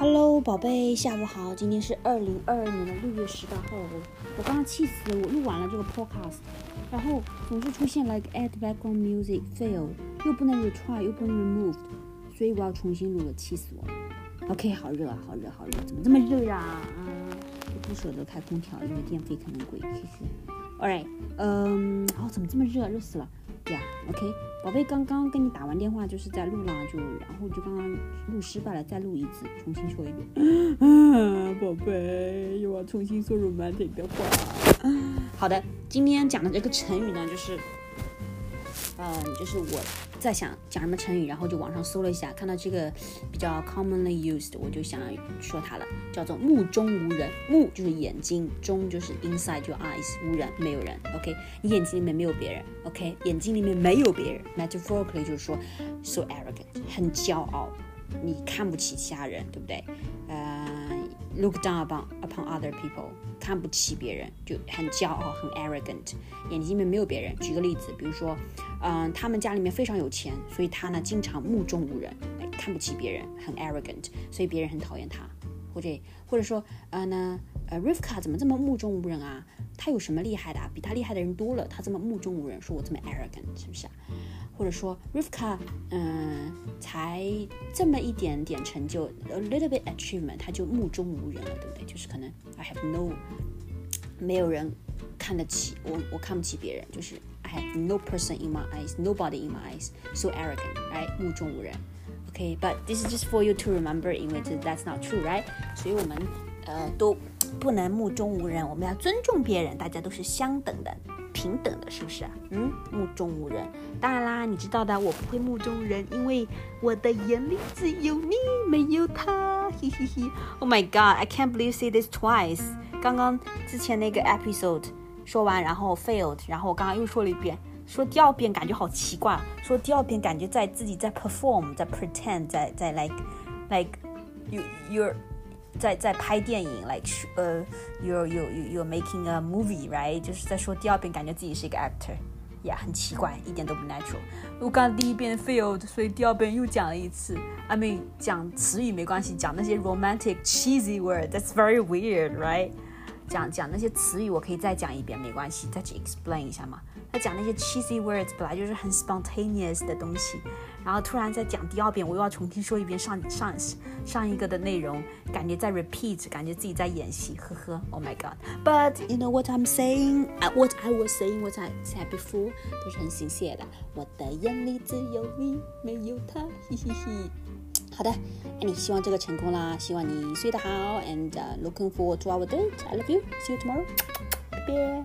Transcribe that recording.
宝贝，下午好。今天是二零二二年的六月十八号。我我刚刚气死了，我录完了这个 podcast，然后总是出现 like add background music fail，又不能 retry，又不能 removed，所以我要重新录了，气死我了。OK，好热啊，好热，好热，怎么这么热啊？啊，我不舍得开空调，因为电费可能贵。谢谢。All right，嗯，哦，怎么这么热？热死了。Yeah，OK，宝贝，刚刚跟你打完电话就是在录啦，就然后就刚刚录失败了，再录一次，重新说一遍。啊，宝贝，又要重新说 romantic 的话。好的，今天讲的这个成语呢，就是，嗯，就是我。在想讲什么成语，然后就网上搜了一下，看到这个比较 commonly used，我就想说它了，叫做目中无人。目就是眼睛，中就是 inside 就 eyes，无人没有人。OK，你眼睛里面没有别人。OK，眼睛里面没有别人。Metaphorically 就是说 so arrogant，很骄傲，你看不起其他人，对不对？呃，look down upon upon other people，看不起别人，就很骄傲，很 arrogant，眼睛里面没有别人。举个例子，比如说。嗯，他们家里面非常有钱，所以他呢经常目中无人，看不起别人，很 arrogant，所以别人很讨厌他。或者或者说，呃呢，呃，Rivka 怎么这么目中无人啊？他有什么厉害的啊？比他厉害的人多了，他这么目中无人，说我这么 arrogant，是不是啊？或者说，Rivka，嗯，才这么一点点成就，a little bit achievement，他就目中无人了，对不对？就是可能 I have no，没有人看得起我，我看不起别人，就是。I have no person in my eyes, nobody in my eyes, so arrogant, right? 目中无人。OK，but this is just for you to remember，因为这 that's not true, right? 所以我们呃都不能目中无人，我们要尊重别人，大家都是相等的、平等的，是不是？嗯，目中无人。当然啦，你知道的，我不会目中无人，因为我的眼里只有你，没有他。嘿嘿嘿。Oh my god, I can't believe say this twice。刚刚之前那个 episode。说完，然后 failed，然后我刚刚又说了一遍，说第二遍感觉好奇怪，说第二遍感觉在自己在 perform，在 pretend，在在 like like you you're 在在拍电影，like 呃 you're you you're making a movie，right？就是在说第二遍感觉自己是一个 actor，呀，很奇怪，一点都不 natural。我刚刚第一遍 failed，所以第二遍又讲了一次。I mean 讲词语没关系，讲那些 romantic cheesy word，that's very weird，right？ 讲讲那些词语，我可以再讲一遍，没关系，再去 explain 一下嘛。他讲那些 cheesy words 本来就是很 spontaneous 的东西，然后突然再讲第二遍，我又要重新说一遍上上上一个的内容，感觉在 repeat，感觉自己在演戏，呵呵。Oh my god！But you know what I'm saying? What I was saying, what I said before，都是很亲切的。我的眼里只有你，没有他，嘿嘿嘿。好的，爱你，希望这个成功啦，希望你睡得好，and looking forward to our date。I love you，see you tomorrow。拜拜。